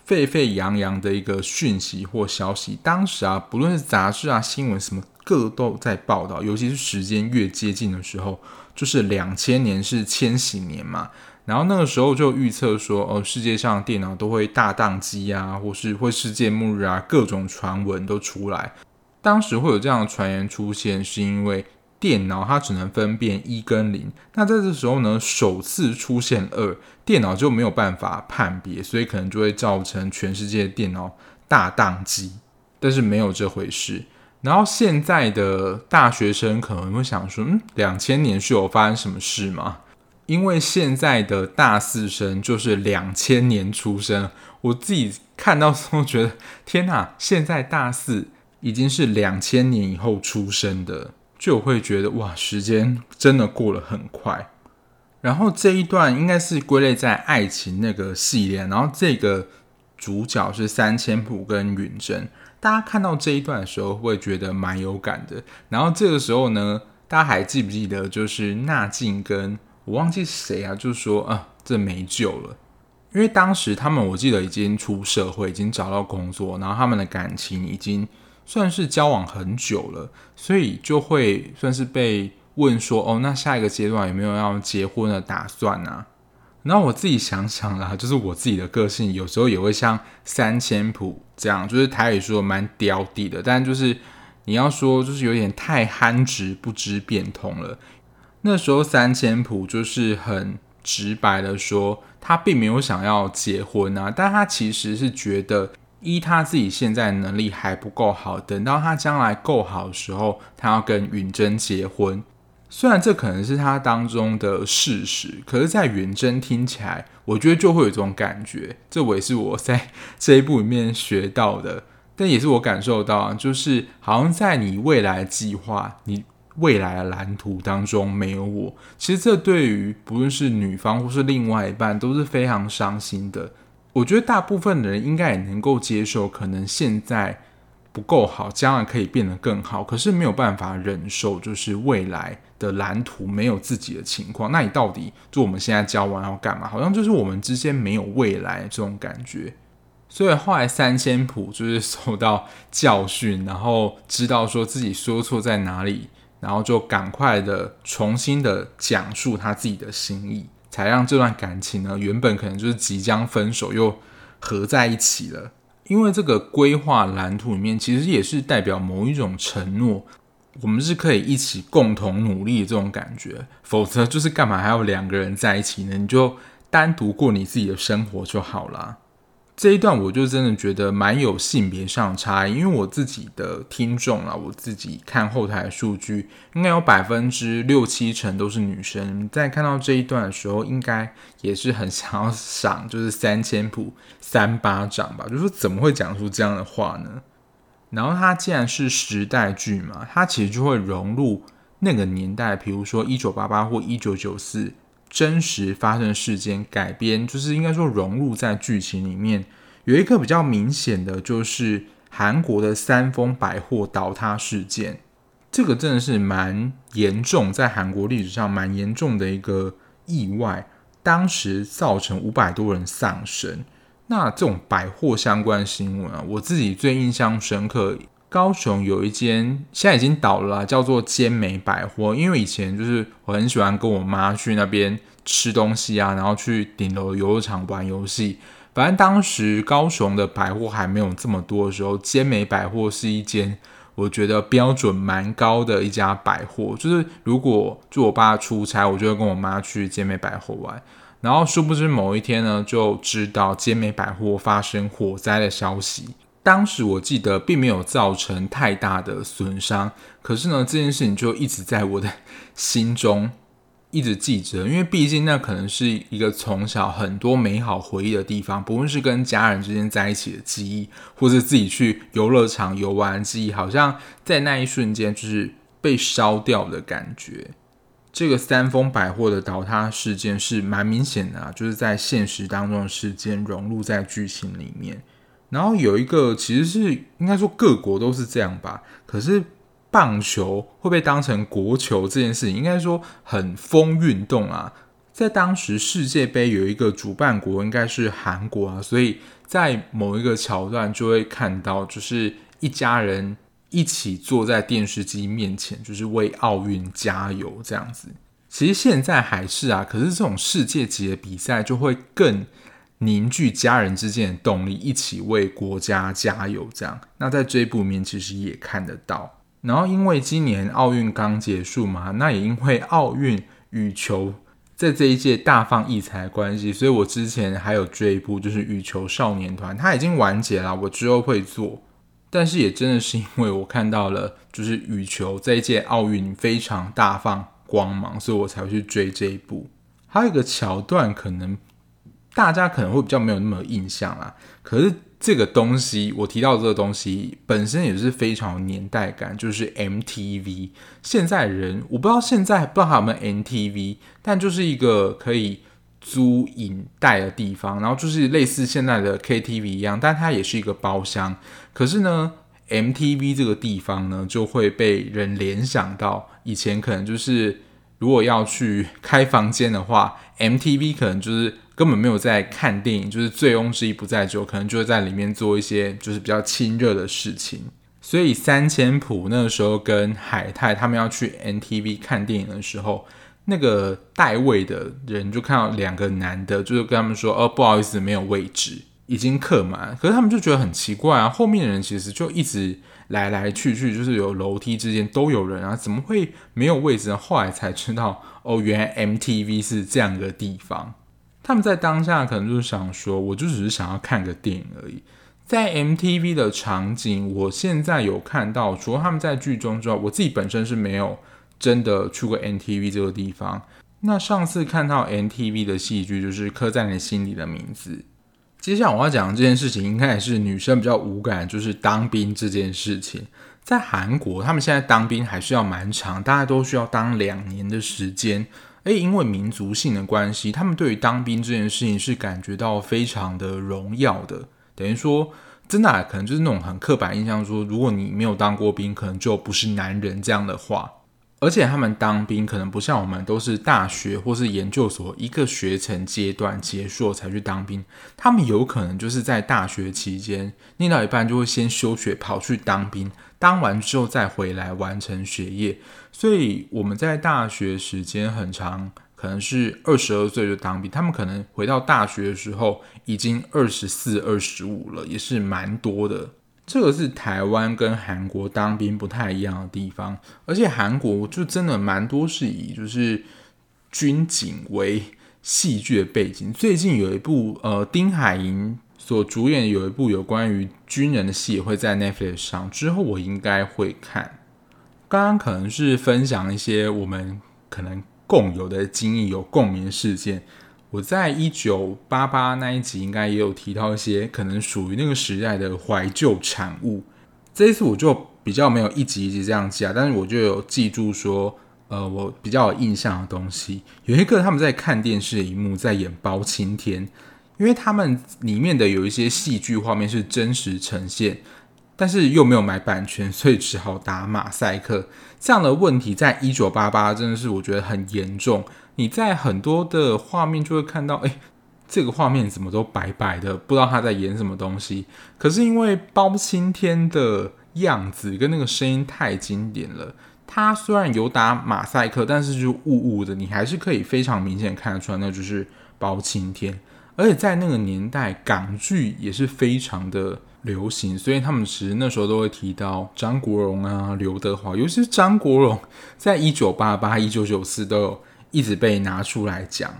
沸沸扬扬的一个讯息或消息，当时啊，不论是杂志啊、新闻什么，各都在报道。尤其是时间越接近的时候，就是两千年是千禧年嘛，然后那个时候就预测说，哦，世界上电脑都会大宕机啊，或是会世界末日啊，各种传闻都出来。当时会有这样的传言出现，是因为。电脑它只能分辨一跟零，那在这时候呢，首次出现二，电脑就没有办法判别，所以可能就会造成全世界电脑大宕机。但是没有这回事。然后现在的大学生可能会想说，嗯，两千年是有发生什么事吗？因为现在的大四生就是两千年出生，我自己看到时候觉得，天哪，现在大四已经是两千年以后出生的。就会觉得哇，时间真的过得很快。然后这一段应该是归类在爱情那个系列，然后这个主角是三千浦跟允真。大家看到这一段的时候，会觉得蛮有感的。然后这个时候呢，大家还记不记得，就是娜静跟我忘记谁啊，就说啊，这没救了。因为当时他们我记得已经出社会，已经找到工作，然后他们的感情已经算是交往很久了，所以就会算是被问说，哦，那下一个阶段有没有要结婚的打算啊？然后我自己想想啦，就是我自己的个性，有时候也会像三千普这样，就是台语说蛮刁地的，但就是你要说就是有点太憨直不知变通了。那时候三千普就是很直白的说，他并没有想要结婚啊，但他其实是觉得，依他自己现在能力还不够好，等到他将来够好的时候，他要跟允珍结婚。虽然这可能是他当中的事实，可是，在允珍听起来，我觉得就会有这种感觉。这我也是我在这一部里面学到的，但也是我感受到，就是好像在你未来计划、你未来的蓝图当中没有我。其实这对于不论是女方或是另外一半都是非常伤心的。我觉得大部分的人应该也能够接受，可能现在。不够好，将来可以变得更好，可是没有办法忍受，就是未来的蓝图没有自己的情况。那你到底就我们现在交往要干嘛？好像就是我们之间没有未来这种感觉。所以后来三千谱就是 受到教训，然后知道说自己说错在哪里，然后就赶快的重新的讲述他自己的心意，才让这段感情呢，原本可能就是即将分手，又合在一起了。因为这个规划蓝图里面，其实也是代表某一种承诺，我们是可以一起共同努力的这种感觉。否则，就是干嘛还要两个人在一起呢？你就单独过你自己的生活就好了。这一段我就真的觉得蛮有性别上差异，因为我自己的听众啊，我自己看后台数据，应该有百分之六七成都是女生。在看到这一段的时候，应该也是很 想要赏，就是三千普三巴掌吧？就是说怎么会讲出这样的话呢？然后它既然是时代剧嘛，它其实就会融入那个年代，比如说一九八八或一九九四。真实发生的事件改编，就是应该说融入在剧情里面。有一个比较明显的，就是韩国的三丰百货倒塌事件。这个真的是蛮严重，在韩国历史上蛮严重的一个意外，当时造成五百多人丧生。那这种百货相关新闻啊，我自己最印象深刻。高雄有一间现在已经倒了，叫做尖美百货。因为以前就是我很喜欢跟我妈去那边吃东西啊，然后去顶楼游乐场玩游戏。反正当时高雄的百货还没有这么多的时候，尖美百货是一间我觉得标准蛮高的一家百货。就是如果就我爸出差，我就会跟我妈去尖美百货玩。然后殊不知某一天呢，就知道尖美百货发生火灾的消息。当时我记得并没有造成太大的损伤，可是呢，这件事情就一直在我的心中一直记着，因为毕竟那可能是一个从小很多美好回忆的地方，不论是跟家人之间在一起的记忆，或是自己去游乐场游玩的记忆，好像在那一瞬间就是被烧掉的感觉。这个三丰百货的倒塌事件是蛮明显的啊，就是在现实当中的事件融入在剧情里面。然后有一个，其实是应该说各国都是这样吧。可是棒球会被当成国球这件事情，应该说很风运动啊。在当时世界杯有一个主办国应该是韩国啊，所以在某一个桥段就会看到，就是一家人一起坐在电视机面前，就是为奥运加油这样子。其实现在还是啊，可是这种世界级的比赛就会更。凝聚家人之间的动力，一起为国家加油，这样。那在这一部面其实也看得到。然后因为今年奥运刚结束嘛，那也因为奥运羽球在这一届大放异彩的关系，所以我之前还有追一部就是羽球少年团，它已经完结了，我之后会做。但是也真的是因为我看到了就是羽球这一届奥运非常大放光芒，所以我才会去追这一部。还有一个桥段可能。大家可能会比较没有那么印象啦，可是这个东西，我提到这个东西本身也是非常有年代感，就是 MTV。现在人我不知道现在不知道还有没有 MTV，但就是一个可以租影带的地方，然后就是类似现在的 KTV 一样，但它也是一个包厢。可是呢，MTV 这个地方呢，就会被人联想到以前可能就是如果要去开房间的话，MTV 可能就是。根本没有在看电影，就是醉翁之意不在酒，可能就会在里面做一些就是比较亲热的事情。所以三千普那个时候跟海泰他们要去 MTV 看电影的时候，那个带位的人就看到两个男的，就是跟他们说：“哦，不好意思，没有位置，已经客满。”可是他们就觉得很奇怪啊，后面的人其实就一直来来去去，就是有楼梯之间都有人啊，怎么会没有位置呢？后来才知道，哦，原来 MTV 是这样的地方。他们在当下可能就是想说，我就只是想要看个电影而已。在 MTV 的场景，我现在有看到，除了他们在剧中之外，我自己本身是没有真的去过 MTV 这个地方。那上次看到 MTV 的戏剧，就是刻在你心里的名字。接下来我要讲的这件事情，应该也是女生比较无感，就是当兵这件事情。在韩国，他们现在当兵还是要蛮长，大家都需要当两年的时间。诶，因为民族性的关系，他们对于当兵这件事情是感觉到非常的荣耀的。等于说，真的可能就是那种很刻板印象，说如果你没有当过兵，可能就不是男人这样的话。而且他们当兵可能不像我们都是大学或是研究所一个学程阶段结束才去当兵，他们有可能就是在大学期间念到一半就会先休学跑去当兵，当完之后再回来完成学业。所以我们在大学时间很长，可能是二十二岁就当兵，他们可能回到大学的时候已经二十四、二十五了，也是蛮多的。这个是台湾跟韩国当兵不太一样的地方，而且韩国就真的蛮多是以就是军警为戏剧的背景。最近有一部呃丁海寅所主演有一部有关于军人的戏，也会在 Netflix 上，之后我应该会看。刚刚可能是分享一些我们可能共有的经历，有共鸣事件。我在一九八八那一集应该也有提到一些可能属于那个时代的怀旧产物。这一次我就比较没有一集一集这样记啊，但是我就有记住说，呃，我比较有印象的东西，有一个他们在看电视的一幕，在演包青天，因为他们里面的有一些戏剧画面是真实呈现，但是又没有买版权，所以只好打马赛克。这样的问题在一九八八真的是我觉得很严重。你在很多的画面就会看到，哎，这个画面怎么都白白的，不知道他在演什么东西。可是因为包青天的样子跟那个声音太经典了，他虽然有打马赛克，但是就雾雾的，你还是可以非常明显看得出来，那就是包青天。而且在那个年代，港剧也是非常的流行，所以他们其实那时候都会提到张国荣啊、刘德华，尤其是张国荣，在一九八八、一九九四都有。一直被拿出来讲，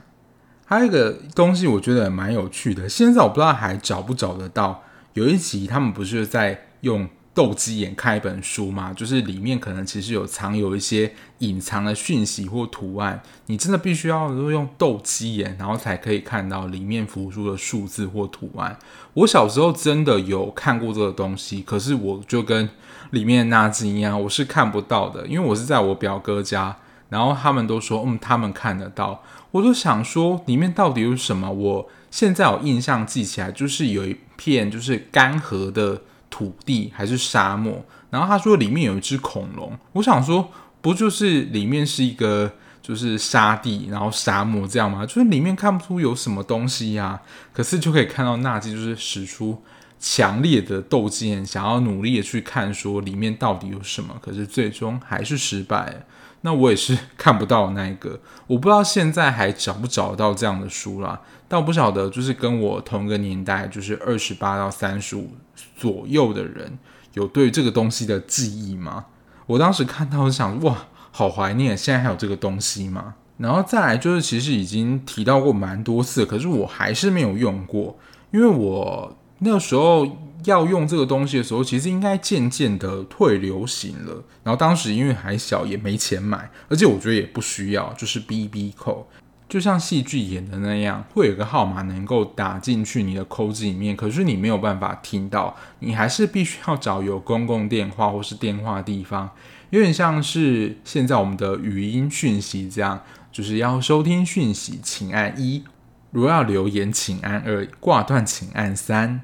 还有一个东西，我觉得蛮有趣的。现在我不知道还找不找得到。有一集他们不是在用斗鸡眼看一本书吗？就是里面可能其实有藏有一些隐藏的讯息或图案，你真的必须要用斗鸡眼，然后才可以看到里面浮出的数字或图案。我小时候真的有看过这个东西，可是我就跟里面的纳金一样，我是看不到的，因为我是在我表哥家。然后他们都说，嗯，他们看得到。我就想说，里面到底有什么？我现在有印象记起来，就是有一片就是干涸的土地还是沙漠。然后他说里面有一只恐龙。我想说，不就是里面是一个就是沙地，然后沙漠这样吗？就是里面看不出有什么东西呀。可是就可以看到纳吉就是使出强烈的斗鸡眼，想要努力的去看说里面到底有什么。可是最终还是失败了。那我也是看不到那一个，我不知道现在还找不找到这样的书啦。但我不晓得，就是跟我同一个年代，就是二十八到三十五左右的人，有对这个东西的记忆吗？我当时看到，我想哇，好怀念，现在还有这个东西吗？然后再来就是，其实已经提到过蛮多次，可是我还是没有用过，因为我那时候。要用这个东西的时候，其实应该渐渐的退流行了。然后当时因为还小，也没钱买，而且我觉得也不需要，就是 BB 扣。就像戏剧演的那样，会有个号码能够打进去你的扣子里面，可是你没有办法听到，你还是必须要找有公共电话或是电话的地方，有点像是现在我们的语音讯息这样，就是要收听讯息，请按一；如果要留言，请按二；挂断，请按三。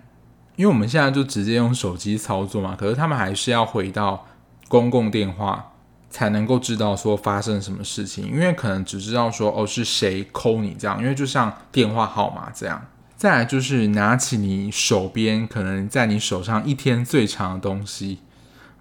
因为我们现在就直接用手机操作嘛，可是他们还是要回到公共电话。才能够知道说发生什么事情，因为可能只知道说哦是谁 call 你这样，因为就像电话号码这样。再来就是拿起你手边可能在你手上一天最长的东西，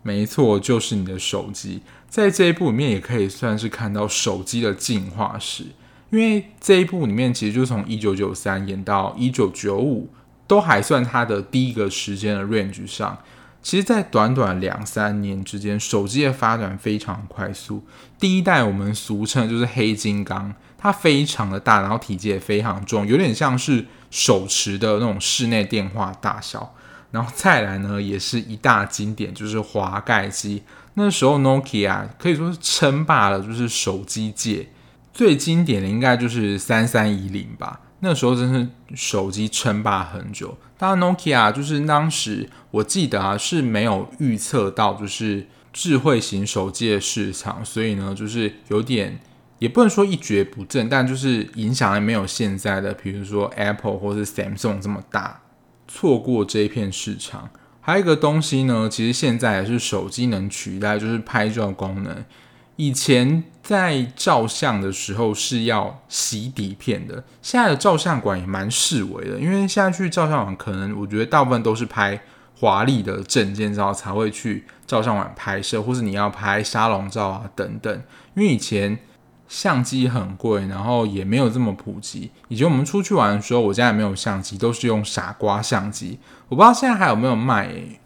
没错，就是你的手机。在这一部里面也可以算是看到手机的进化史，因为这一部里面其实就从一九九三演到一九九五，都还算它的第一个时间的 range 上。其实，在短短两三年之间，手机的发展非常快速。第一代我们俗称就是黑金刚，它非常的大，然后体积也非常重，有点像是手持的那种室内电话大小。然后再来呢，也是一大经典，就是滑盖机。那时候 Nokia 可以说是称霸了，就是手机界最经典的，应该就是三三一零吧。那时候真是手机称霸很久，当然 Nokia 就是当时我记得啊是没有预测到就是智慧型手机的市场，所以呢就是有点也不能说一蹶不振，但就是影响力没有现在的，比如说 Apple 或是 Samsung 这么大，错过这一片市场。还有一个东西呢，其实现在也是手机能取代，就是拍照功能。以前在照相的时候是要洗底片的，现在的照相馆也蛮式微的，因为现在去照相馆，可能我觉得大部分都是拍华丽的证件照才会去照相馆拍摄，或是你要拍沙龙照啊等等。因为以前相机很贵，然后也没有这么普及。以前我们出去玩的时候，我家也没有相机，都是用傻瓜相机。我不知道现在还有没有卖欸。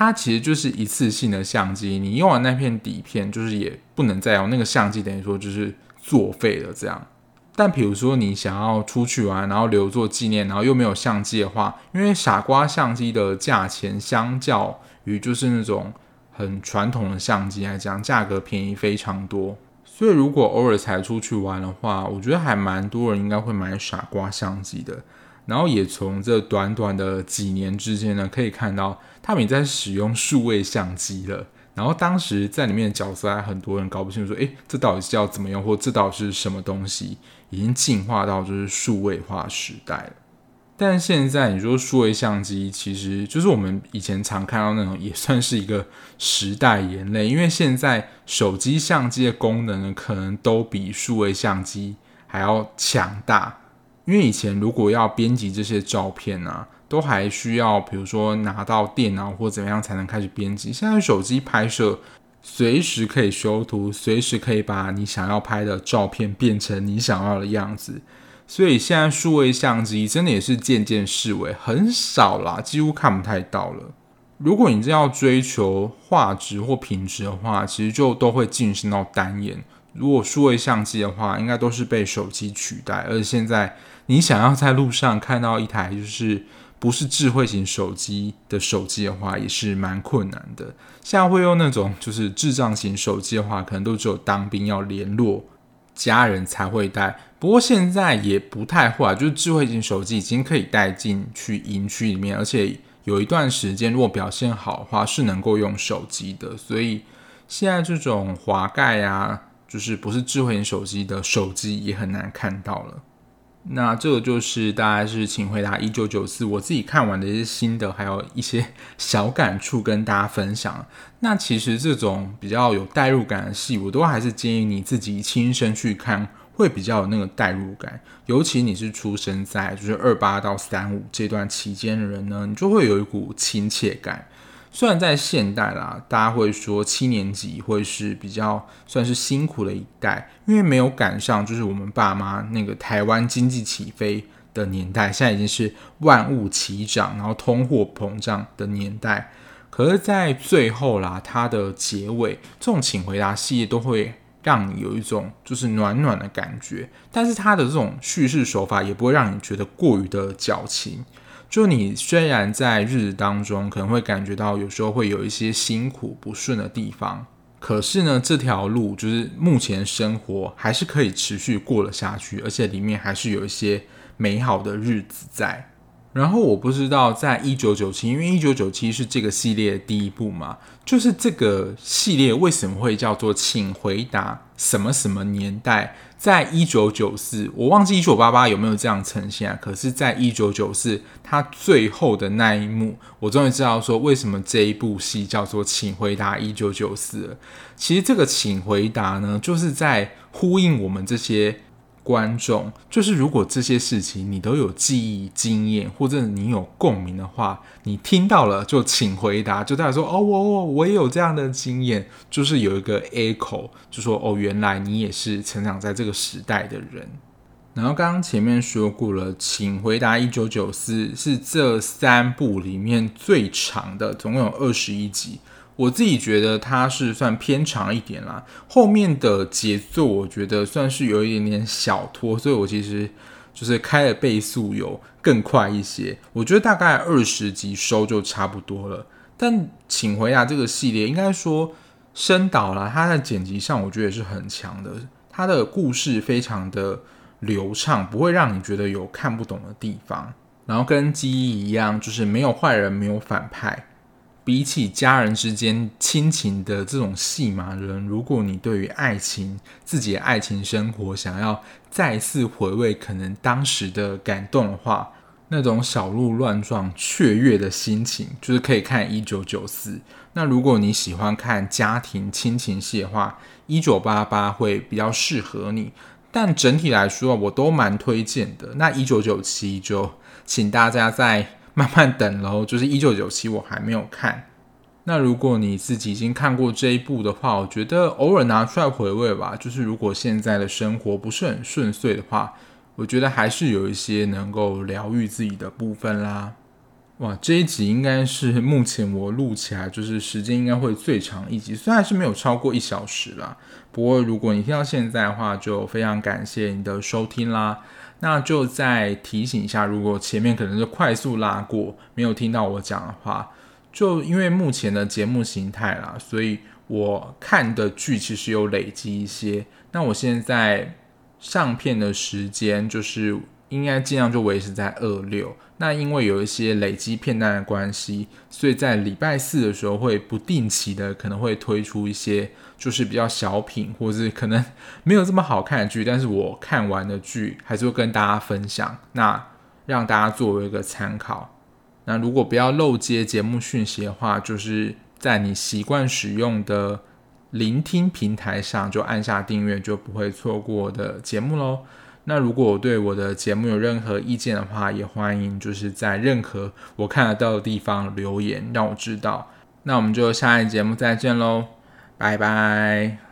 它其实就是一次性的相机，你用完那片底片，就是也不能再用那个相机，等于说就是作废了这样。但比如说你想要出去玩，然后留作纪念，然后又没有相机的话，因为傻瓜相机的价钱相较于就是那种很传统的相机来讲，价格便宜非常多。所以如果偶尔才出去玩的话，我觉得还蛮多人应该会买傻瓜相机的。然后也从这短短的几年之间呢，可以看到他们也在使用数位相机了。然后当时在里面的角色还很多人搞不清楚，说，诶，这到底是要怎么用，或这到底是什么东西？已经进化到就是数位化时代了。但现在你说数位相机，其实就是我们以前常看到那种，也算是一个时代眼泪。因为现在手机相机的功能呢，可能都比数位相机还要强大。因为以前如果要编辑这些照片啊，都还需要比如说拿到电脑或怎么样才能开始编辑。现在手机拍摄随时可以修图，随时可以把你想要拍的照片变成你想要的样子。所以现在数位相机真的也是渐渐式微，很少啦，几乎看不太到了。如果你真要追求画质或品质的话，其实就都会晋升到单眼。如果数位相机的话，应该都是被手机取代。而现在。你想要在路上看到一台就是不是智慧型手机的手机的话，也是蛮困难的。现在会用那种就是智障型手机的话，可能都只有当兵要联络家人才会带。不过现在也不太会啊，就是智慧型手机已经可以带进去营区里面，而且有一段时间如果表现好的话，是能够用手机的。所以现在这种滑盖啊，就是不是智慧型手机的手机也很难看到了。那这个就是大概是请回答一九九四，我自己看完的一些心得，还有一些小感触跟大家分享。那其实这种比较有代入感的戏，我都还是建议你自己亲身去看，会比较有那个代入感。尤其你是出生在就是二八到三五这段期间的人呢，你就会有一股亲切感。虽然在现代啦，大家会说七年级会是比较算是辛苦的一代，因为没有赶上就是我们爸妈那个台湾经济起飞的年代，现在已经是万物齐涨，然后通货膨胀的年代。可是，在最后啦，它的结尾这种请回答系列都会让你有一种就是暖暖的感觉，但是它的这种叙事手法也不会让你觉得过于的矫情。就你虽然在日子当中可能会感觉到有时候会有一些辛苦不顺的地方，可是呢，这条路就是目前生活还是可以持续过了下去，而且里面还是有一些美好的日子在。然后我不知道，在一九九七，因为一九九七是这个系列第一部嘛，就是这个系列为什么会叫做“请回答什么什么年代”？在一九九四，我忘记一九八八有没有这样呈现啊？可是，在一九九四，它最后的那一幕，我终于知道说为什么这一部戏叫做“请回答一九九四”。其实这个“请回答”呢，就是在呼应我们这些。观众就是，如果这些事情你都有记忆、经验，或者你有共鸣的话，你听到了就请回答，就代表说哦，我我我也有这样的经验，就是有一个 echo，就说哦，原来你也是成长在这个时代的人。然后刚刚前面说过了，请回答一九九四是这三部里面最长的，总共有二十一集。我自己觉得它是算偏长一点啦，后面的节奏我觉得算是有一点点小拖，所以我其实就是开的倍速有更快一些。我觉得大概二十集收就差不多了。但请回答这个系列，应该说深导啦，它在剪辑上我觉得也是很强的，它的故事非常的流畅，不会让你觉得有看不懂的地方。然后跟记忆一样，就是没有坏人，没有反派。比起家人之间亲情的这种戏码人，如果你对于爱情、自己的爱情生活想要再次回味可能当时的感动的话，那种小鹿乱撞、雀跃的心情，就是可以看《一九九四》。那如果你喜欢看家庭亲情戏的话，《一九八八》会比较适合你。但整体来说，我都蛮推荐的。那《一九九七》就请大家在。慢慢等喽，就是一九九七，我还没有看。那如果你自己已经看过这一部的话，我觉得偶尔拿出来回味吧。就是如果现在的生活不是很顺遂的话，我觉得还是有一些能够疗愈自己的部分啦。哇，这一集应该是目前我录起来就是时间应该会最长一集，虽然是没有超过一小时啦。不过如果你听到现在的话，就非常感谢你的收听啦。那就再提醒一下，如果前面可能是快速拉过，没有听到我讲的话，就因为目前的节目形态啦，所以我看的剧其实有累积一些。那我现在上片的时间就是。应该尽量就维持在二六。那因为有一些累积片段的关系，所以在礼拜四的时候会不定期的可能会推出一些就是比较小品，或者是可能 没有这么好看的剧，但是我看完的剧还是会跟大家分享，那让大家作为一个参考。那如果不要漏接节目讯息的话，就是在你习惯使用的聆听平台上就按下订阅，就不会错过的节目喽。那如果我对我的节目有任何意见的话，也欢迎就是在任何我看得到的地方留言，让我知道。那我们就下一节目再见喽，拜拜。